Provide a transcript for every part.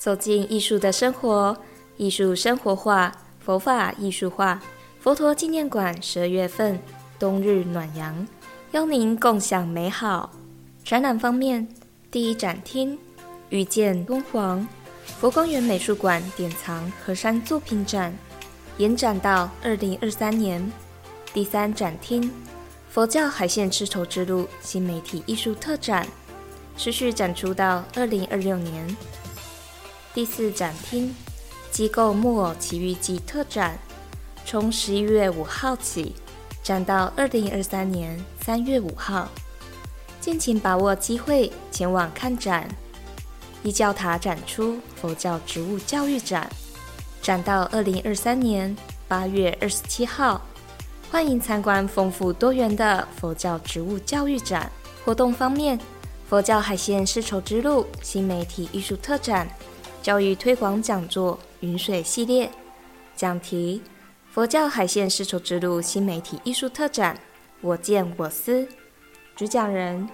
走进艺术的生活，艺术生活化，佛法艺术化。佛陀纪念馆十二月份冬日暖阳，邀您共享美好。展览方面，第一展厅遇见敦煌佛光园美术馆典藏河山作品展，延展到二零二三年。第三展厅佛教海线丝绸之路新媒体艺术特展，持续展出到二零二六年。第四展厅机构木偶奇遇记特展，从十一月五号起展到二零二三年三月五号，敬请把握机会前往看展。一教塔展出佛教植物教育展，展到二零二三年八月二十七号，欢迎参观丰富多元的佛教植物教育展。活动方面，佛教海线丝绸之路新媒体艺术特展。教育推广讲座“云水系列”讲题：佛教海线丝绸之路新媒体艺术特展“我见我思”。主讲人：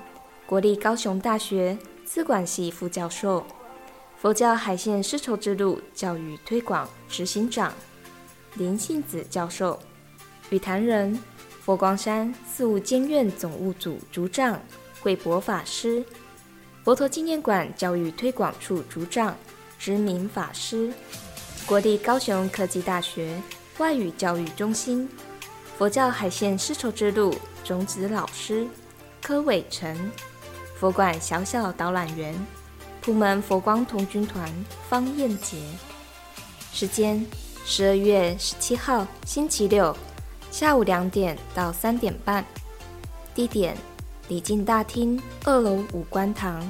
国立高雄大学资管系副教授、佛教海线丝绸之路教育推广执行长林信子教授。语坛人：佛光山四务监院总务组组长慧博法师，佛陀纪念馆教育推广处组长。知名法师，国立高雄科技大学外语教育中心佛教海线丝绸之路种子老师柯伟成，佛馆小小导览员普门佛光童军团方燕杰。时间：十二月十七号星期六下午两点到三点半。地点：礼敬大厅二楼五观堂。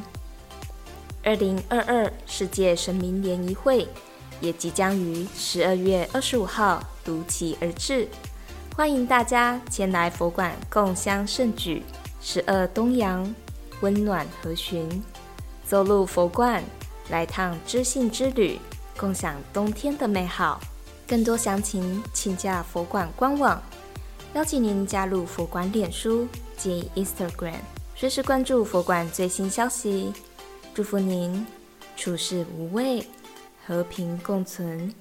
二零二二世界神明联谊会也即将于十二月二十五号如期而至，欢迎大家前来佛馆共襄盛举。十二东阳，温暖和煦，走入佛馆，来趟知性之旅，共享冬天的美好。更多详情请加佛馆官网，邀请您加入佛馆脸书及 Instagram，随时关注佛馆最新消息。祝福您处事无畏，和平共存。